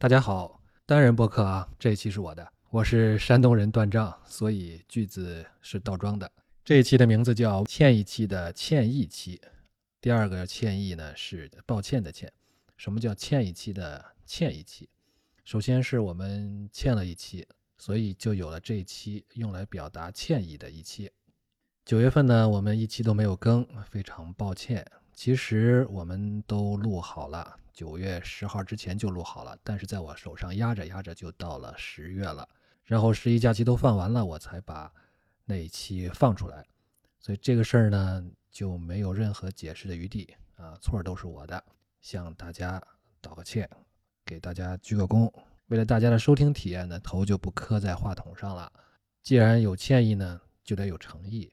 大家好，单人播客啊，这一期是我的，我是山东人断章，所以句子是倒装的。这一期的名字叫歉意期的歉意期，第二个歉意呢是抱歉的歉。什么叫歉意期的歉意期？首先是我们欠了一期，所以就有了这一期用来表达歉意的一期。九月份呢，我们一期都没有更，非常抱歉。其实我们都录好了。九月十号之前就录好了，但是在我手上压着压着就到了十月了，然后十一假期都放完了，我才把那一期放出来，所以这个事儿呢就没有任何解释的余地啊，错都是我的，向大家道个歉，给大家鞠个躬。为了大家的收听体验呢，头就不磕在话筒上了。既然有歉意呢，就得有诚意。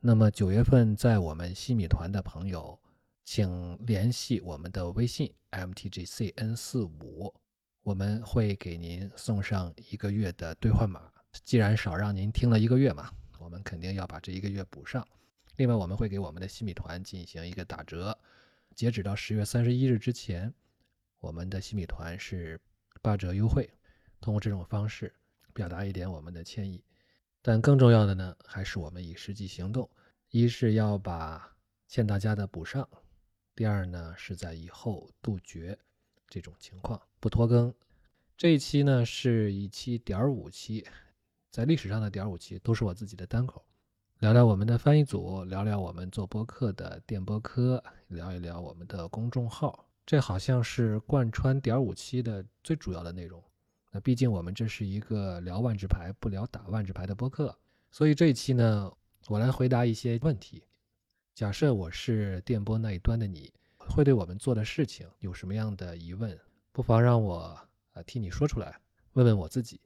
那么九月份在我们西米团的朋友。请联系我们的微信 mtgcn 四五，我们会给您送上一个月的兑换码。既然少让您听了一个月嘛，我们肯定要把这一个月补上。另外，我们会给我们的新米团进行一个打折，截止到十月三十一日之前，我们的新米团是八折优惠。通过这种方式表达一点我们的歉意，但更重要的呢，还是我们以实际行动，一是要把欠大家的补上。第二呢，是在以后杜绝这种情况，不拖更。这一期呢是一期点五期，在历史上的点五期都是我自己的单口，聊聊我们的翻译组，聊聊我们做播客的电播科，聊一聊我们的公众号。这好像是贯穿点五期的最主要的内容。那毕竟我们这是一个聊万智牌不聊打万智牌的播客，所以这一期呢，我来回答一些问题。假设我是电波那一端的你，会对我们做的事情有什么样的疑问？不妨让我呃替你说出来，问问我自己。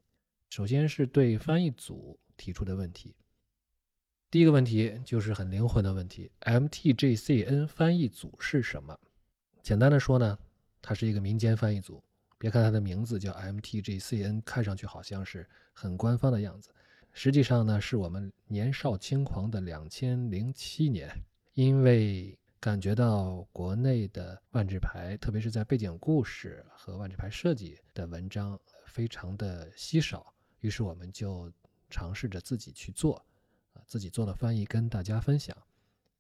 首先是对翻译组提出的问题。第一个问题就是很灵魂的问题：MTGCN 翻译组是什么？简单的说呢，它是一个民间翻译组。别看它的名字叫 MTGCN，看上去好像是很官方的样子，实际上呢，是我们年少轻狂的两千零七年。因为感觉到国内的万智牌，特别是在背景故事和万智牌设计的文章非常的稀少，于是我们就尝试着自己去做，啊，自己做了翻译跟大家分享。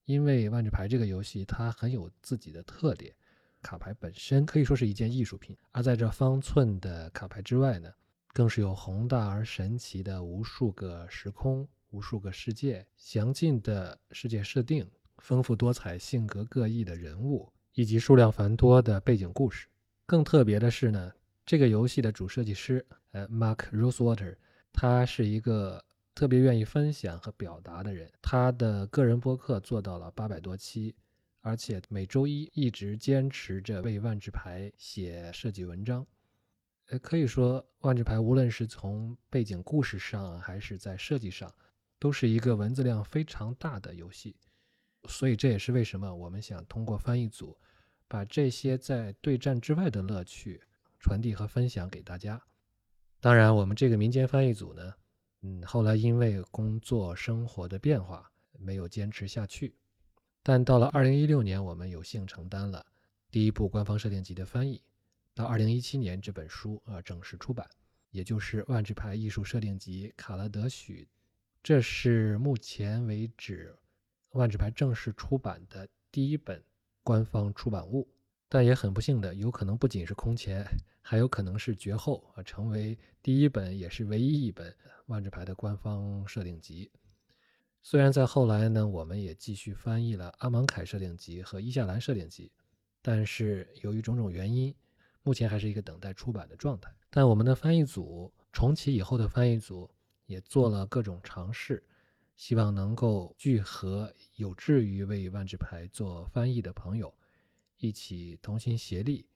因为万智牌这个游戏它很有自己的特点，卡牌本身可以说是一件艺术品，而在这方寸的卡牌之外呢，更是有宏大而神奇的无数个时空、无数个世界、详尽的世界设定。丰富多彩、性格各异的人物，以及数量繁多的背景故事。更特别的是呢，这个游戏的主设计师，呃，Mark Rosewater，他是一个特别愿意分享和表达的人。他的个人播客做到了八百多期，而且每周一一直坚持着为万智牌写设计文章。呃，可以说万智牌无论是从背景故事上，还是在设计上，都是一个文字量非常大的游戏。所以这也是为什么我们想通过翻译组，把这些在对战之外的乐趣传递和分享给大家。当然，我们这个民间翻译组呢，嗯，后来因为工作生活的变化，没有坚持下去。但到了二零一六年，我们有幸承担了第一部官方设定集的翻译。到二零一七年，这本书啊正式出版，也就是《万智牌艺术设定集》卡拉德许，这是目前为止。万智牌正式出版的第一本官方出版物，但也很不幸的，有可能不仅是空前，还有可能是绝后啊，成为第一本也是唯一一本万智牌的官方设定集。虽然在后来呢，我们也继续翻译了阿芒凯设定集和伊夏兰设定集，但是由于种种原因，目前还是一个等待出版的状态。但我们的翻译组重启以后的翻译组也做了各种尝试。希望能够聚合有志于为万智牌做翻译的朋友，一起同心协力，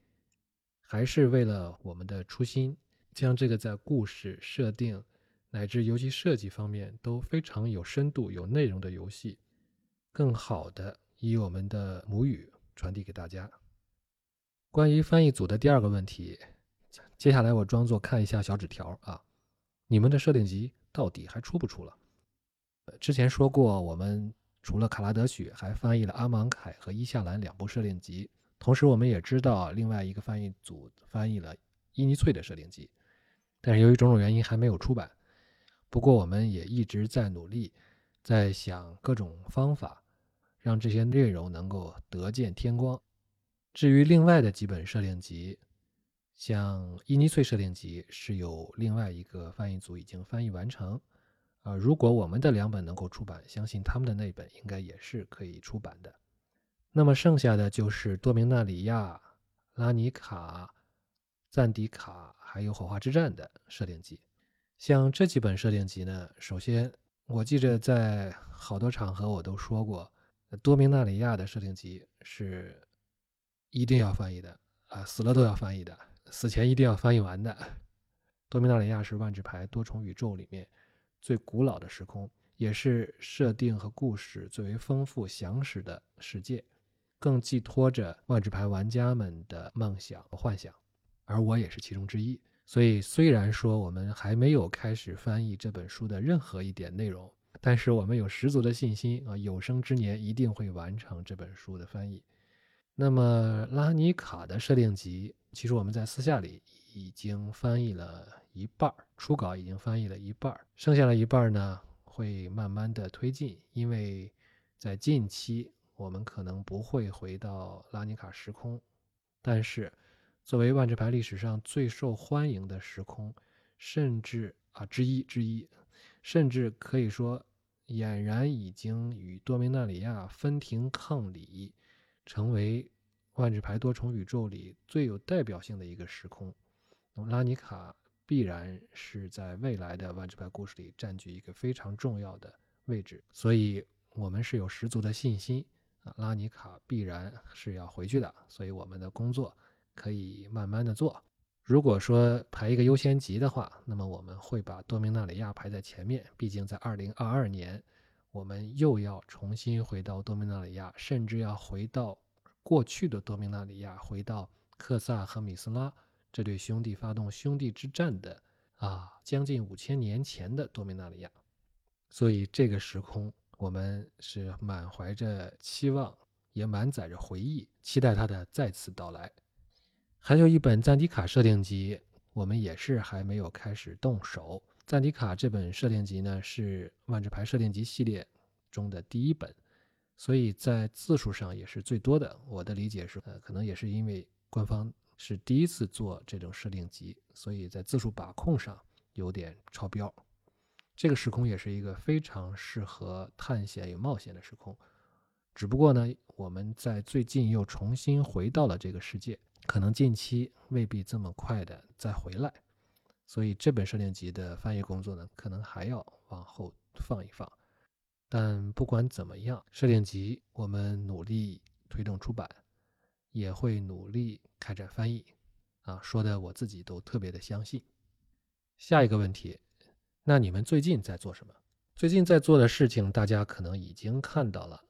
还是为了我们的初心，将这个在故事设定乃至游戏设计方面都非常有深度、有内容的游戏，更好的以我们的母语传递给大家。关于翻译组的第二个问题，接下来我装作看一下小纸条啊，你们的设定集到底还出不出了？之前说过，我们除了卡拉德许，还翻译了阿芒凯和伊夏兰两部设定集。同时，我们也知道另外一个翻译组翻译了《伊尼翠的设定集，但是由于种种原因还没有出版。不过我们也一直在努力，在想各种方法，让这些内容能够得见天光。至于另外的几本设定集，像伊尼翠设定集是有另外一个翻译组已经翻译完成。啊，如果我们的两本能够出版，相信他们的那本应该也是可以出版的。那么剩下的就是多明纳里亚、拉尼卡、赞迪卡，还有火花之战的设定集。像这几本设定集呢，首先我记着在好多场合我都说过，多明纳里亚的设定集是一定要翻译的啊，死了都要翻译的，死前一定要翻译完的。多明纳里亚是万智牌多重宇宙里面。最古老的时空，也是设定和故事最为丰富详实的世界，更寄托着万智牌玩家们的梦想和幻想，而我也是其中之一。所以，虽然说我们还没有开始翻译这本书的任何一点内容，但是我们有十足的信心啊，有生之年一定会完成这本书的翻译。那么，拉尼卡的设定集，其实我们在私下里已经翻译了。一半初稿已经翻译了一半剩下的一半呢会慢慢的推进，因为在近期我们可能不会回到拉尼卡时空，但是作为万智牌历史上最受欢迎的时空，甚至啊之一之一，甚至可以说俨然已经与多明纳里亚分庭抗礼，成为万智牌多重宇宙里最有代表性的一个时空，那么拉尼卡。必然是在未来的万智牌故事里占据一个非常重要的位置，所以我们是有十足的信心啊，拉尼卡必然是要回去的，所以我们的工作可以慢慢的做。如果说排一个优先级的话，那么我们会把多明纳里亚排在前面，毕竟在二零二二年，我们又要重新回到多明纳里亚，甚至要回到过去的多明纳里亚，回到克萨和米斯拉。这对兄弟发动兄弟之战的啊，将近五千年前的多米纳里亚，所以这个时空我们是满怀着期望，也满载着回忆，期待它的再次到来。还有一本赞迪卡设定集，我们也是还没有开始动手。赞迪卡这本设定集呢，是万智牌设定集系列中的第一本，所以在字数上也是最多的。我的理解是，呃，可能也是因为官方。是第一次做这种设定集，所以在字数把控上有点超标。这个时空也是一个非常适合探险与冒险的时空，只不过呢，我们在最近又重新回到了这个世界，可能近期未必这么快的再回来，所以这本设定集的翻译工作呢，可能还要往后放一放。但不管怎么样，设定集我们努力推动出版。也会努力开展翻译，啊，说的我自己都特别的相信。下一个问题，那你们最近在做什么？最近在做的事情，大家可能已经看到了，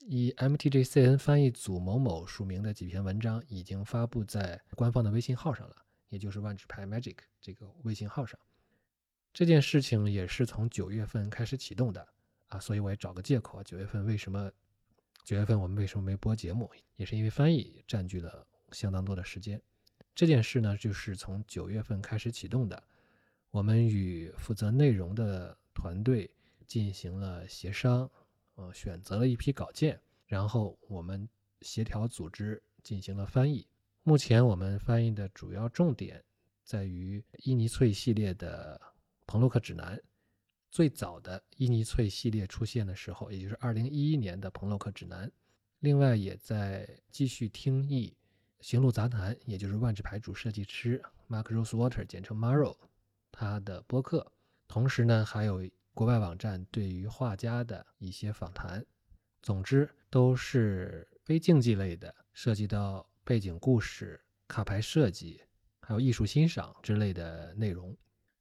以 MTGCN 翻译组某某署名的几篇文章已经发布在官方的微信号上了，也就是万智牌 Magic 这个微信号上。这件事情也是从九月份开始启动的，啊，所以我也找个借口啊，九月份为什么？九月份我们为什么没播节目？也是因为翻译占据了相当多的时间。这件事呢，就是从九月份开始启动的。我们与负责内容的团队进行了协商，呃，选择了一批稿件，然后我们协调组织进行了翻译。目前我们翻译的主要重点在于伊尼翠系列的彭洛克指南。最早的伊尼翠系列出现的时候，也就是二零一一年的彭洛克指南。另外，也在继续听译《行路杂谈》，也就是万智牌主设计师 Mark Rosewater，简称 Maro，他的播客。同时呢，还有国外网站对于画家的一些访谈。总之，都是非竞技类的，涉及到背景故事、卡牌设计，还有艺术欣赏之类的内容。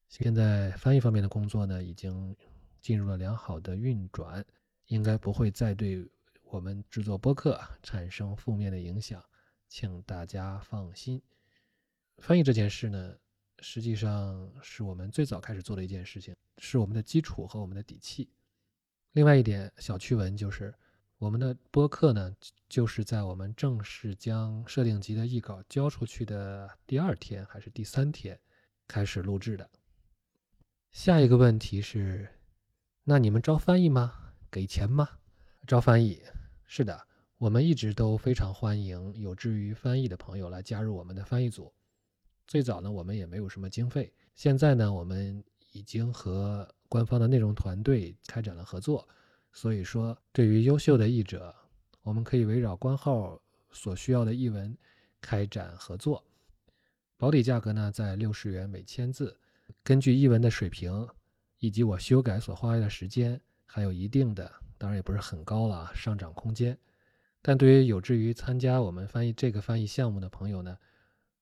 现在翻译方面的工作呢，已经进入了良好的运转，应该不会再对我们制作播客产生负面的影响，请大家放心。翻译这件事呢，实际上是我们最早开始做的一件事情，是我们的基础和我们的底气。另外一点小趣闻就是，我们的播客呢，就是在我们正式将设定集的译稿交出去的第二天还是第三天开始录制的。下一个问题是，那你们招翻译吗？给钱吗？招翻译，是的，我们一直都非常欢迎有志于翻译的朋友来加入我们的翻译组。最早呢，我们也没有什么经费，现在呢，我们已经和官方的内容团队开展了合作。所以说，对于优秀的译者，我们可以围绕官号所需要的译文开展合作。保底价格呢在六十元每千字，根据译文的水平以及我修改所花费的时间，还有一定的，当然也不是很高了啊上涨空间。但对于有志于参加我们翻译这个翻译项目的朋友呢，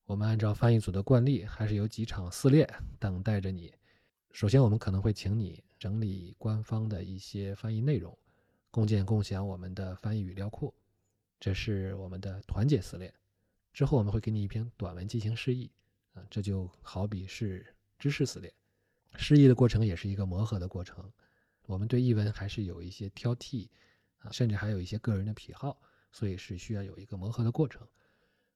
我们按照翻译组的惯例，还是有几场试炼等待着你。首先，我们可能会请你整理官方的一些翻译内容，共建共享我们的翻译语料库，这是我们的团结撕裂。之后，我们会给你一篇短文进行示意，啊，这就好比是知识撕裂。释义的过程也是一个磨合的过程，我们对译文还是有一些挑剔，啊，甚至还有一些个人的癖好，所以是需要有一个磨合的过程。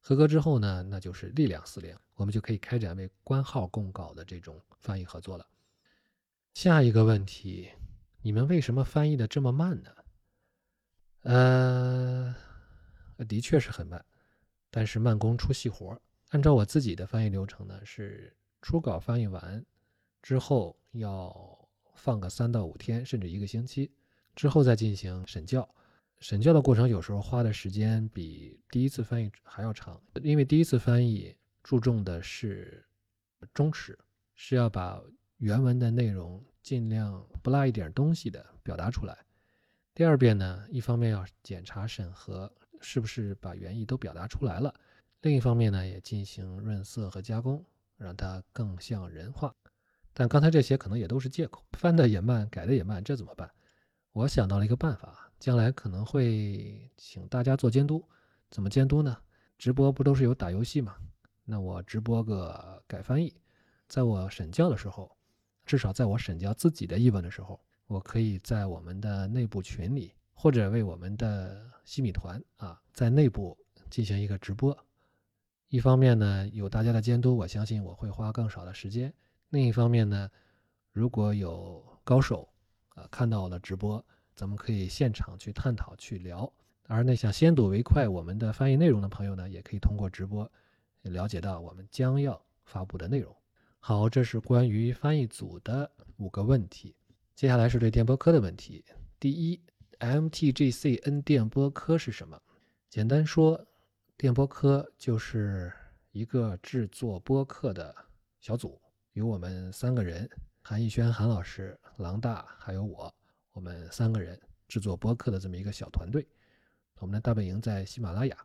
合格之后呢，那就是力量撕裂，我们就可以开展为官号供稿的这种翻译合作了。下一个问题，你们为什么翻译的这么慢呢？呃，的确是很慢，但是慢工出细活。按照我自己的翻译流程呢，是初稿翻译完之后要放个三到五天，甚至一个星期，之后再进行审校。审校的过程有时候花的时间比第一次翻译还要长，因为第一次翻译注重的是忠实，是要把。原文的内容尽量不落一点东西的表达出来。第二遍呢，一方面要检查审核是不是把原意都表达出来了，另一方面呢，也进行润色和加工，让它更像人话。但刚才这些可能也都是借口，翻的也慢，改的也慢，这怎么办？我想到了一个办法，将来可能会请大家做监督。怎么监督呢？直播不都是有打游戏吗？那我直播个改翻译，在我审教的时候。至少在我审教自己的译文的时候，我可以在我们的内部群里，或者为我们的西米团啊，在内部进行一个直播。一方面呢，有大家的监督，我相信我会花更少的时间；另一方面呢，如果有高手啊看到我的直播，咱们可以现场去探讨、去聊。而那想先睹为快我们的翻译内容的朋友呢，也可以通过直播了解到我们将要发布的内容。好，这是关于翻译组的五个问题。接下来是对电波科的问题。第一，MTGCN 电波科是什么？简单说，电波科就是一个制作播客的小组，有我们三个人：韩逸轩、韩老师、狼大，还有我，我们三个人制作播客的这么一个小团队。我们的大本营在喜马拉雅。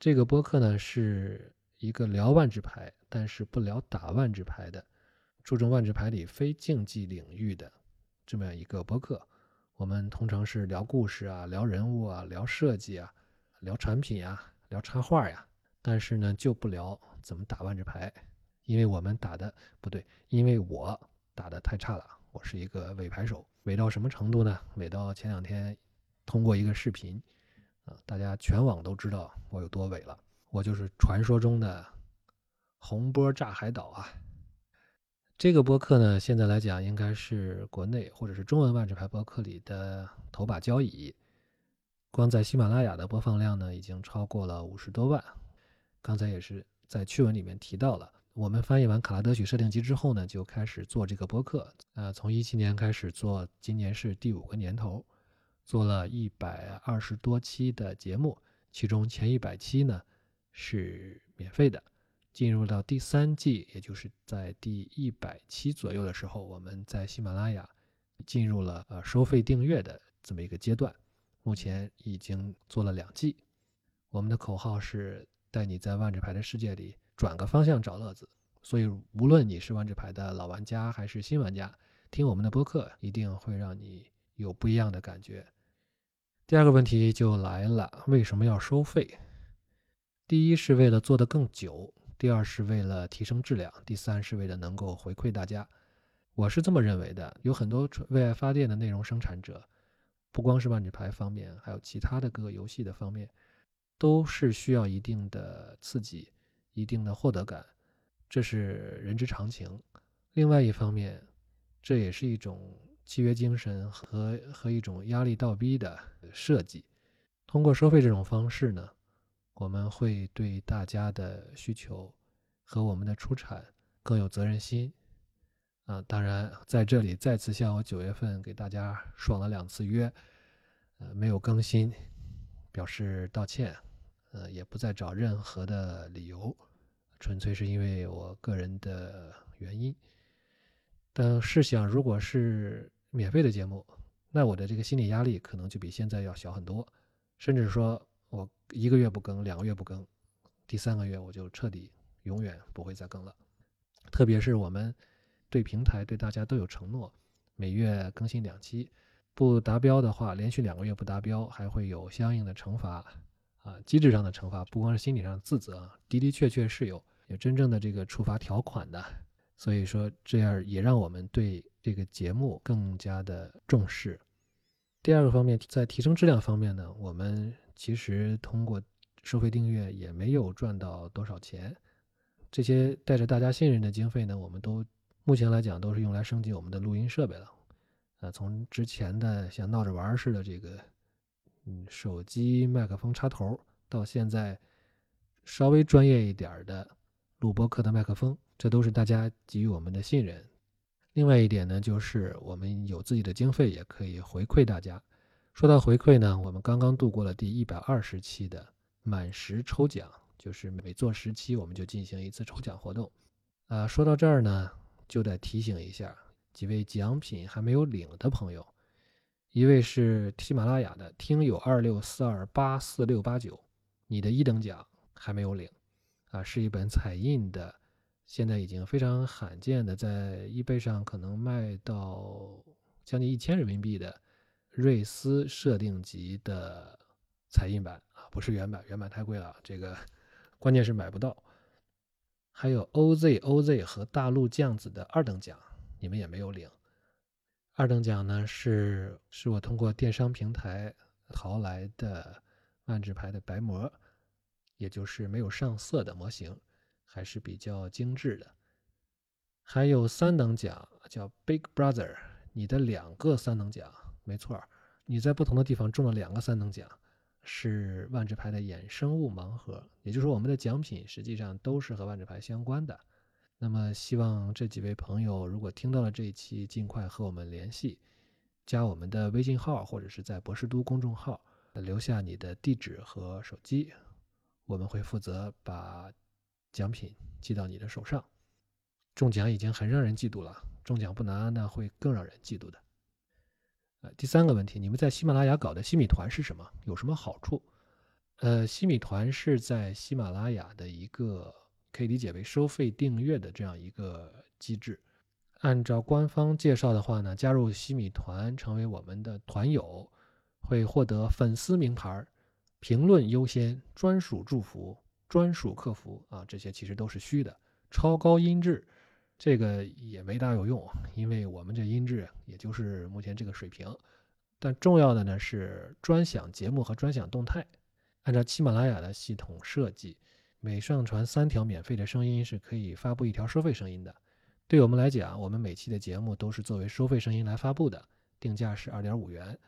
这个播客呢是。一个聊万智牌，但是不聊打万智牌的，注重万智牌里非竞技领域的这么样一个播客。我们通常是聊故事啊，聊人物啊，聊设计啊，聊产品啊，聊插画呀。但是呢，就不聊怎么打万智牌，因为我们打的不对，因为我打的太差了。我是一个伪牌手，伪到什么程度呢？伪到前两天通过一个视频啊，大家全网都知道我有多伪了。我就是传说中的洪波炸海岛啊！这个播客呢，现在来讲应该是国内或者是中文万智牌播客里的头把交椅。光在喜马拉雅的播放量呢，已经超过了五十多万。刚才也是在趣闻里面提到了，我们翻译完《卡拉德许设定集》之后呢，就开始做这个播客。呃，从一七年开始做，今年是第五个年头，做了一百二十多期的节目，其中前一百期呢。是免费的。进入到第三季，也就是在第一百期左右的时候，我们在喜马拉雅进入了呃收费订阅的这么一个阶段。目前已经做了两季。我们的口号是带你在万智牌的世界里转个方向找乐子。所以，无论你是万智牌的老玩家还是新玩家，听我们的播客一定会让你有不一样的感觉。第二个问题就来了，为什么要收费？第一是为了做得更久，第二是为了提升质量，第三是为了能够回馈大家。我是这么认为的。有很多为爱发电的内容生产者，不光是万智牌方面，还有其他的各个游戏的方面，都是需要一定的刺激、一定的获得感，这是人之常情。另外一方面，这也是一种契约精神和和一种压力倒逼的设计。通过收费这种方式呢，我们会对大家的需求和我们的出产更有责任心。啊，当然在这里再次向我九月份给大家爽了两次约，呃，没有更新，表示道歉，呃，也不再找任何的理由，纯粹是因为我个人的原因。但试想，如果是免费的节目，那我的这个心理压力可能就比现在要小很多，甚至说我一个月不更，两个月不更，第三个月我就彻底永远不会再更了，特别是我们。对平台对大家都有承诺，每月更新两期，不达标的话，连续两个月不达标，还会有相应的惩罚，啊，机制上的惩罚，不光是心理上的自责，的的确确是有有真正的这个处罚条款的。所以说，这样也让我们对这个节目更加的重视。第二个方面，在提升质量方面呢，我们其实通过收费订阅也没有赚到多少钱，这些带着大家信任的经费呢，我们都。目前来讲，都是用来升级我们的录音设备了。呃，从之前的像闹着玩似的这个，嗯，手机麦克风插头，到现在稍微专业一点的录播课的麦克风，这都是大家给予我们的信任。另外一点呢，就是我们有自己的经费，也可以回馈大家。说到回馈呢，我们刚刚度过了第一百二十期的满十抽奖，就是每做十期，我们就进行一次抽奖活动。啊，说到这儿呢。就得提醒一下几位奖品还没有领的朋友，一位是喜马拉雅的听友二六四二八四六八九，你的一等奖还没有领，啊，是一本彩印的，现在已经非常罕见的，在易贝上可能卖到将近一千人民币的瑞斯设定集的彩印版啊，不是原版，原版太贵了，这个 关键是买不到。还有 OZ OZ 和大陆酱子的二等奖，你们也没有领。二等奖呢是是我通过电商平台淘来的万智牌的白膜，也就是没有上色的模型，还是比较精致的。还有三等奖叫 Big Brother，你的两个三等奖，没错，你在不同的地方中了两个三等奖。是万智牌的衍生物盲盒，也就是说，我们的奖品实际上都是和万智牌相关的。那么，希望这几位朋友如果听到了这一期，尽快和我们联系，加我们的微信号或者是在博士都公众号留下你的地址和手机，我们会负责把奖品寄到你的手上。中奖已经很让人嫉妒了，中奖不拿那会更让人嫉妒的。第三个问题，你们在喜马拉雅搞的西米团是什么？有什么好处？呃，西米团是在喜马拉雅的一个可以理解为收费订阅的这样一个机制。按照官方介绍的话呢，加入西米团成为我们的团友，会获得粉丝名牌、评论优先、专属祝福、专属客服啊，这些其实都是虚的，超高音质。这个也没大有用，因为我们这音质也就是目前这个水平。但重要的呢是专享节目和专享动态。按照喜马拉雅的系统设计，每上传三条免费的声音是可以发布一条收费声音的。对我们来讲，我们每期的节目都是作为收费声音来发布的，定价是二点五元。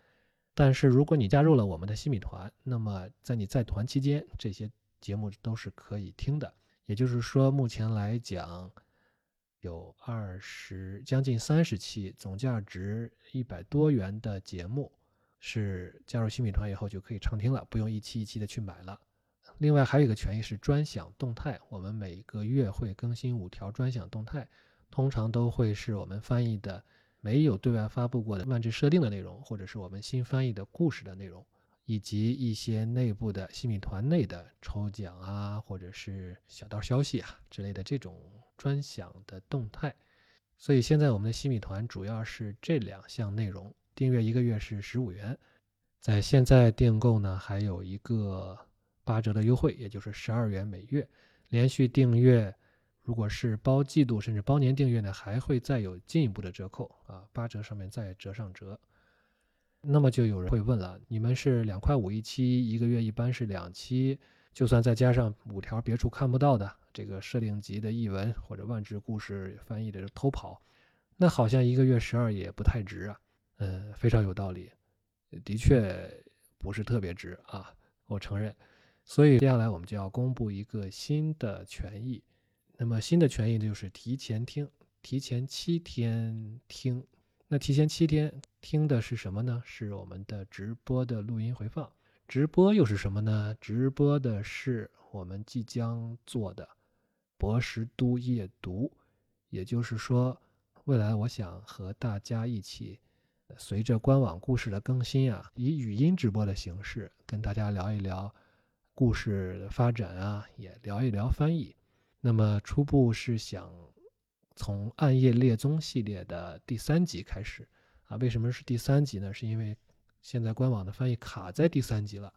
但是如果你加入了我们的西米团，那么在你在团期间，这些节目都是可以听的。也就是说，目前来讲。有二十将近三十期，总价值一百多元的节目，是加入新米团以后就可以畅听了，不用一期一期的去买了。另外还有一个权益是专享动态，我们每个月会更新五条专享动态，通常都会是我们翻译的没有对外发布过的万智设定的内容，或者是我们新翻译的故事的内容。以及一些内部的新米团内的抽奖啊，或者是小道消息啊之类的这种专享的动态，所以现在我们的西米团主要是这两项内容。订阅一个月是十五元，在现在订购呢还有一个八折的优惠，也就是十二元每月。连续订阅如果是包季度甚至包年订阅呢，还会再有进一步的折扣啊，八折上面再折上折。那么就有人会问了，你们是两块五一期，一个月一般是两期，就算再加上五条别处看不到的这个设定集的译文或者万智故事翻译的偷跑，那好像一个月十二也不太值啊。嗯，非常有道理，的确不是特别值啊，我承认。所以接下来我们就要公布一个新的权益，那么新的权益就是提前听，提前七天听。那提前七天听的是什么呢？是我们的直播的录音回放。直播又是什么呢？直播的是我们即将做的博识都夜读。也就是说，未来我想和大家一起，随着官网故事的更新啊，以语音直播的形式跟大家聊一聊故事的发展啊，也聊一聊翻译。那么初步是想。从《暗夜猎踪》系列的第三集开始啊，为什么是第三集呢？是因为现在官网的翻译卡在第三集了。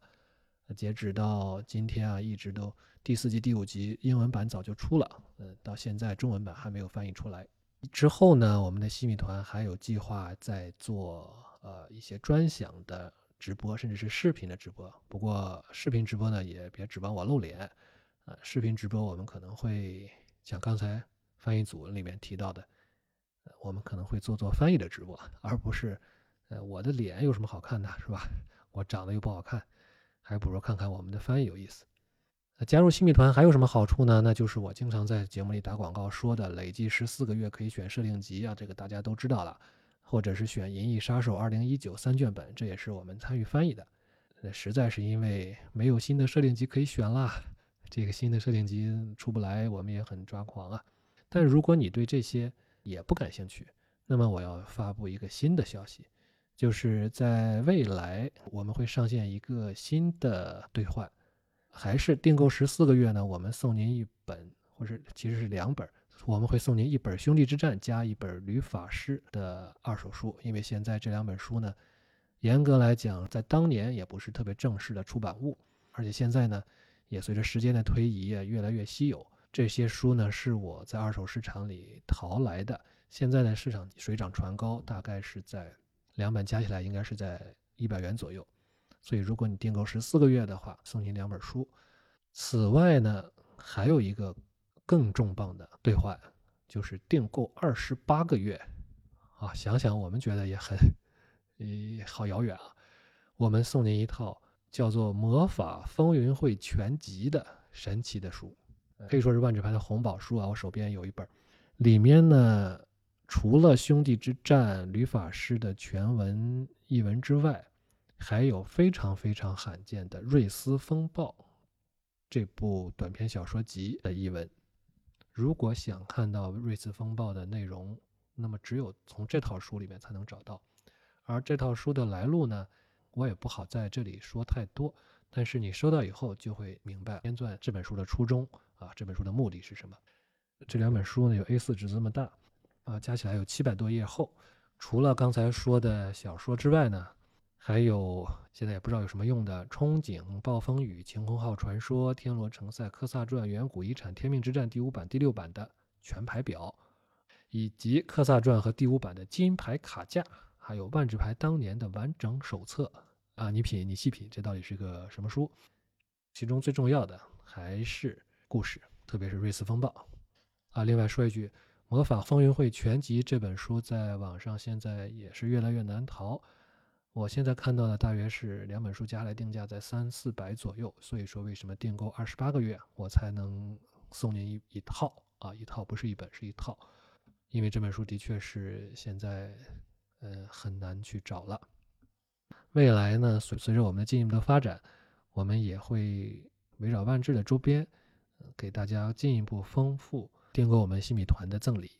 截止到今天啊，一直都第四集、第五集英文版早就出了，嗯，到现在中文版还没有翻译出来。之后呢，我们的西米团还有计划在做呃一些专享的直播，甚至是视频的直播。不过视频直播呢，也别指望我露脸呃。视频直播我们可能会像刚才。翻译组里面提到的，呃，我们可能会做做翻译的直播，而不是，呃，我的脸有什么好看的，是吧？我长得又不好看，还不如看看我们的翻译有意思。那加入新米团还有什么好处呢？那就是我经常在节目里打广告说的，累计十四个月可以选设定集啊，这个大家都知道了，或者是选《银翼杀手二零一九》三卷本，这也是我们参与翻译的。那实在是因为没有新的设定集可以选啦，这个新的设定集出不来，我们也很抓狂啊。但如果你对这些也不感兴趣，那么我要发布一个新的消息，就是在未来我们会上线一个新的兑换，还是订购十四个月呢？我们送您一本，或者其实是两本，我们会送您一本《兄弟之战》加一本《吕法师》的二手书，因为现在这两本书呢，严格来讲，在当年也不是特别正式的出版物，而且现在呢，也随着时间的推移，越来越稀有。这些书呢是我在二手市场里淘来的，现在呢市场水涨船高，大概是在两本加起来应该是在一百元左右。所以如果你订购十四个月的话，送您两本书。此外呢，还有一个更重磅的兑换，就是订购二十八个月。啊，想想我们觉得也很，诶，好遥远啊。我们送您一套叫做《魔法风云会全集》的神奇的书。可以说是万智牌的红宝书啊！我手边有一本，里面呢，除了《兄弟之战》吕法师的全文译文之外，还有非常非常罕见的《瑞斯风暴》这部短篇小说集的译文。如果想看到《瑞斯风暴》的内容，那么只有从这套书里面才能找到。而这套书的来路呢，我也不好在这里说太多。但是你收到以后就会明白编撰这本书的初衷啊，这本书的目的是什么？这两本书呢有 A4 纸这么大啊，加起来有七百多页厚。除了刚才说的小说之外呢，还有现在也不知道有什么用的《憧憬》《暴风雨》《晴空号传说》《天罗城塞》《科萨传》《远古遗产》《天命之战》第五版、第六版的全牌表，以及《科萨传》和第五版的金牌卡架，还有万智牌当年的完整手册。啊，你品，你细品，这到底是个什么书？其中最重要的还是故事，特别是瑞斯风暴。啊，另外说一句，《魔法风云会全集》这本书在网上现在也是越来越难淘。我现在看到的大约是两本书加来定价在三四百左右。所以说，为什么订购二十八个月我才能送您一一套啊？一套不是一本，是一套，因为这本书的确是现在呃很难去找了。未来呢，随随着我们的进一步的发展，我们也会围绕万智的周边，给大家进一步丰富订购我们新米团的赠礼。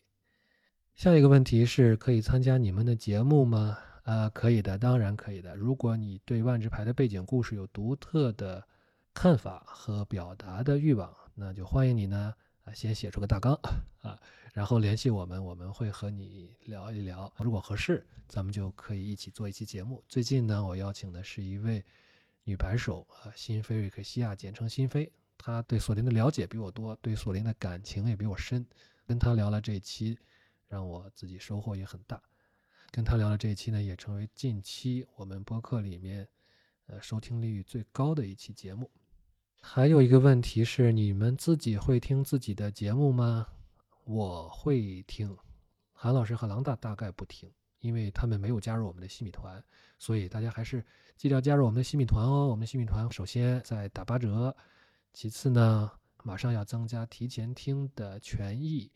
下一个问题是可以参加你们的节目吗？啊，可以的，当然可以的。如果你对万智牌的背景故事有独特的看法和表达的欲望，那就欢迎你呢。啊先写出个大纲啊，然后联系我们，我们会和你聊一聊。如果合适，咱们就可以一起做一期节目。最近呢，我邀请的是一位女牌手啊，新菲瑞克西亚，简称新菲。她对索林的了解比我多，对索林的感情也比我深。跟她聊了这一期，让我自己收获也很大。跟他聊的这一期呢，也成为近期我们播客里面呃收听率最高的一期节目。还有一个问题是，你们自己会听自己的节目吗？我会听，韩老师和狼大大概不听，因为他们没有加入我们的新米团，所以大家还是记得加入我们的新米团哦。我们的新米团首先在打八折，其次呢，马上要增加提前听的权益。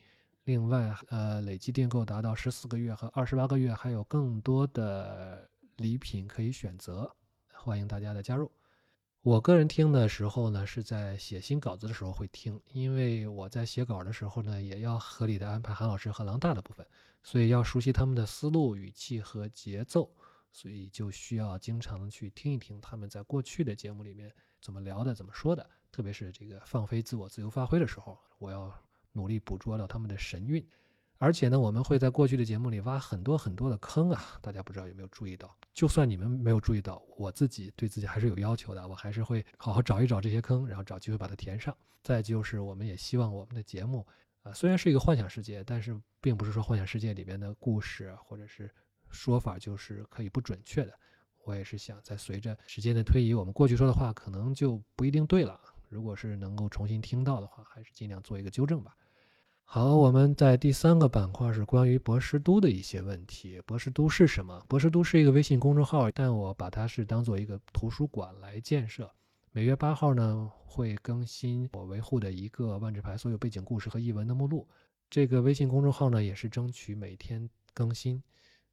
另外，呃，累计订购达到十四个月和二十八个月，还有更多的礼品可以选择，欢迎大家的加入。我个人听的时候呢，是在写新稿子的时候会听，因为我在写稿的时候呢，也要合理的安排韩老师和狼大的部分，所以要熟悉他们的思路、语气和节奏，所以就需要经常去听一听他们在过去的节目里面怎么聊的、怎么说的，特别是这个放飞自我、自由发挥的时候，我要。努力捕捉到他们的神韵，而且呢，我们会在过去的节目里挖很多很多的坑啊！大家不知道有没有注意到？就算你们没有注意到，我自己对自己还是有要求的，我还是会好好找一找这些坑，然后找机会把它填上。再就是，我们也希望我们的节目啊，虽然是一个幻想世界，但是并不是说幻想世界里面的故事或者是说法就是可以不准确的。我也是想，在随着时间的推移，我们过去说的话可能就不一定对了。如果是能够重新听到的话，还是尽量做一个纠正吧。好，我们在第三个板块是关于博士都的一些问题。博士都是什么？博士都是一个微信公众号，但我把它是当做一个图书馆来建设。每月八号呢会更新我维护的一个万智牌所有背景故事和译文的目录。这个微信公众号呢也是争取每天更新，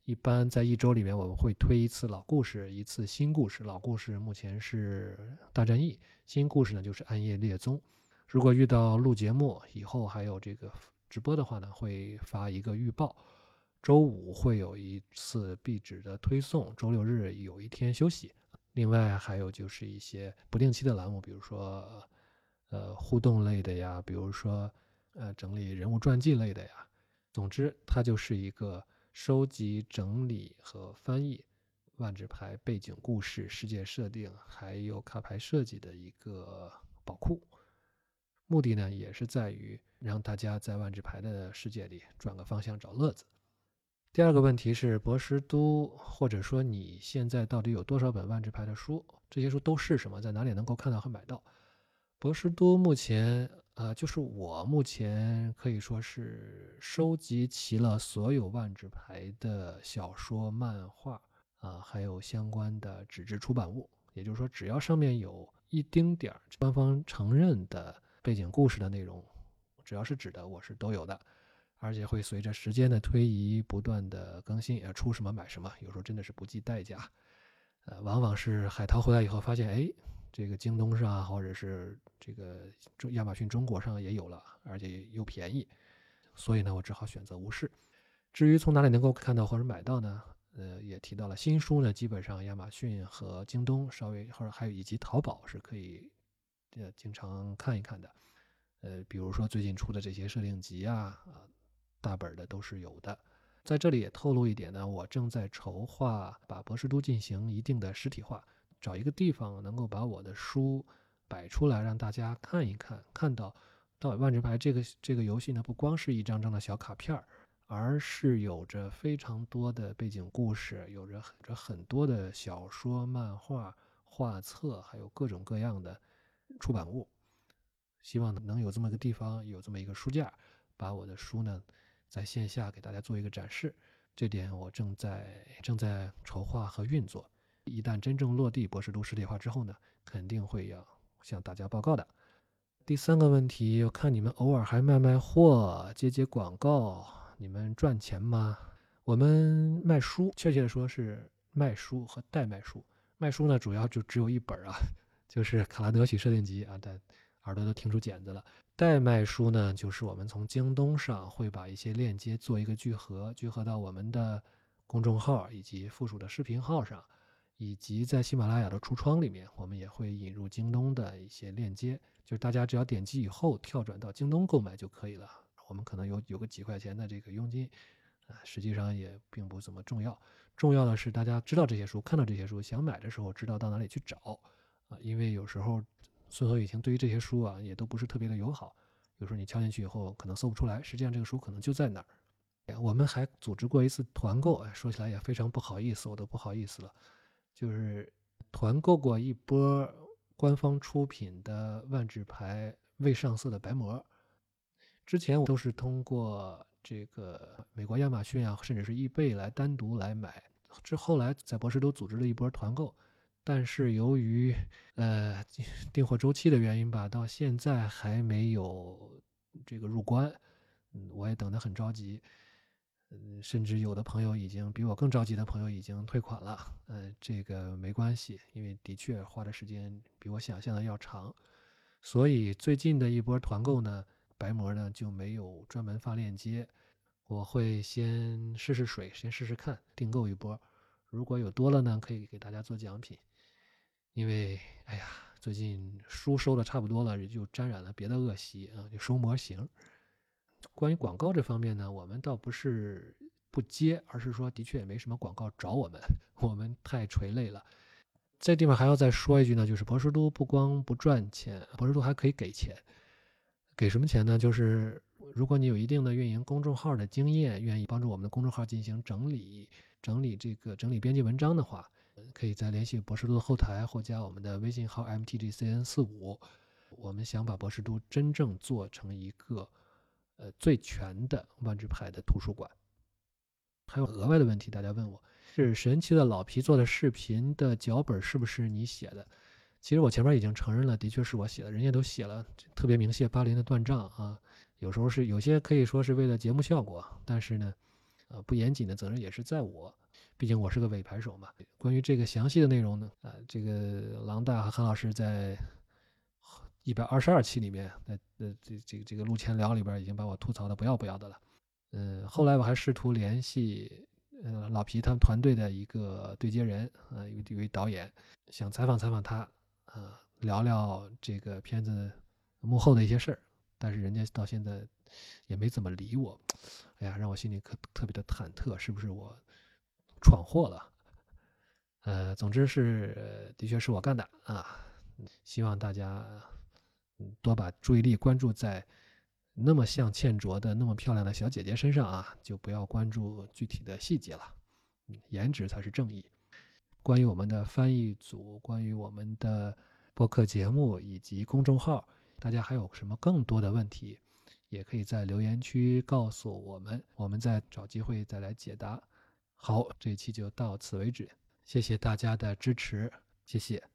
一般在一周里面我们会推一次老故事，一次新故事。老故事目前是大战役，新故事呢就是暗夜猎踪。如果遇到录节目以后还有这个直播的话呢，会发一个预报。周五会有一次壁纸的推送，周六日有一天休息。另外还有就是一些不定期的栏目，比如说呃互动类的呀，比如说呃整理人物传记类的呀。总之，它就是一个收集、整理和翻译万智牌背景故事、世界设定还有卡牌设计的一个宝库。目的呢，也是在于让大家在万智牌的世界里转个方向找乐子。第二个问题是，博士都或者说你现在到底有多少本万智牌的书？这些书都是什么？在哪里能够看到和买到？博士都目前，呃，就是我目前可以说是收集齐了所有万智牌的小说、漫画啊，还有相关的纸质出版物。也就是说，只要上面有一丁点儿官方承认的。背景故事的内容，只要是指的，我是都有的，而且会随着时间的推移不断的更新，要出什么买什么，有时候真的是不计代价。呃，往往是海淘回来以后发现，哎，这个京东上或者是这个中亚马逊中国上也有了，而且又便宜，所以呢，我只好选择无视。至于从哪里能够看到或者买到呢？呃，也提到了新书呢，基本上亚马逊和京东稍微，或者还有以及淘宝是可以。呃，经常看一看的，呃，比如说最近出的这些设定集啊，啊，大本的都是有的。在这里也透露一点呢，我正在筹划把博士都进行一定的实体化，找一个地方能够把我的书摆出来，让大家看一看，看到到万智牌这个这个游戏呢，不光是一张张的小卡片儿，而是有着非常多的背景故事，有着着很多的小说、漫画、画册，还有各种各样的。出版物，希望能有这么一个地方，有这么一个书架，把我的书呢在线下给大家做一个展示。这点我正在正在筹划和运作。一旦真正落地博士都实体化之后呢，肯定会要向大家报告的。第三个问题，我看你们偶尔还卖卖货，接接广告，你们赚钱吗？我们卖书，确切的说是卖书和代卖书。卖书呢，主要就只有一本啊。就是卡拉德许设定集啊，但耳朵都听出茧子了。代卖书呢，就是我们从京东上会把一些链接做一个聚合，聚合到我们的公众号以及附属的视频号上，以及在喜马拉雅的橱窗里面，我们也会引入京东的一些链接，就是大家只要点击以后跳转到京东购买就可以了。我们可能有有个几块钱的这个佣金，啊，实际上也并不怎么重要。重要的是大家知道这些书，看到这些书，想买的时候知道到哪里去找。啊，因为有时候孙和雨婷对于这些书啊，也都不是特别的友好。有时候你敲进去以后，可能搜不出来，实际上这个书可能就在哪儿。我们还组织过一次团购，说起来也非常不好意思，我都不好意思了，就是团购过一波官方出品的万智牌未上色的白膜。之前我都是通过这个美国亚马逊啊，甚至是易贝来单独来买。之后来在博士都组织了一波团购，但是由于呃订货周期的原因吧，到现在还没有这个入关。嗯，我也等得很着急。嗯，甚至有的朋友已经比我更着急的朋友已经退款了。嗯，这个没关系，因为的确花的时间比我想象的要长。所以最近的一波团购呢。白膜呢就没有专门发链接，我会先试试水，先试试看，订购一波。如果有多了呢，可以给大家做奖品。因为哎呀，最近书收的差不多了，也就沾染了别的恶习啊，就收模型。关于广告这方面呢，我们倒不是不接，而是说的确也没什么广告找我们，我们太垂泪了。这地方还要再说一句呢，就是博士都不光不赚钱，博士都还可以给钱。给什么钱呢？就是如果你有一定的运营公众号的经验，愿意帮助我们的公众号进行整理、整理这个整理编辑文章的话，可以再联系博士都的后台或加我们的微信号 mtgcn 四五。我们想把博士都真正做成一个呃最全的万智牌的图书馆。还有额外的问题，大家问我是神奇的老皮做的视频的脚本是不是你写的？其实我前面已经承认了，的确是我写的，人家都写了，特别明谢巴林的断账啊。有时候是有些可以说是为了节目效果，但是呢，呃，不严谨的责任也是在我，毕竟我是个尾牌手嘛。关于这个详细的内容呢，啊，这个狼大和韩老师在一百二十二期里面，呃呃，这这个这个录前聊里边已经把我吐槽的不要不要的了。嗯，后来我还试图联系。呃，老皮他们团队的一个对接人，呃，一位一位导演，想采访采访他，呃，聊聊这个片子幕后的一些事儿，但是人家到现在也没怎么理我，哎呀，让我心里可特别的忐忑，是不是我闯祸了？呃，总之是的确是我干的啊，希望大家多把注意力关注在。那么像倩卓的那么漂亮的小姐姐身上啊，就不要关注具体的细节了，颜值才是正义。关于我们的翻译组，关于我们的播客节目以及公众号，大家还有什么更多的问题，也可以在留言区告诉我们，我们再找机会再来解答。好，这一期就到此为止，谢谢大家的支持，谢谢。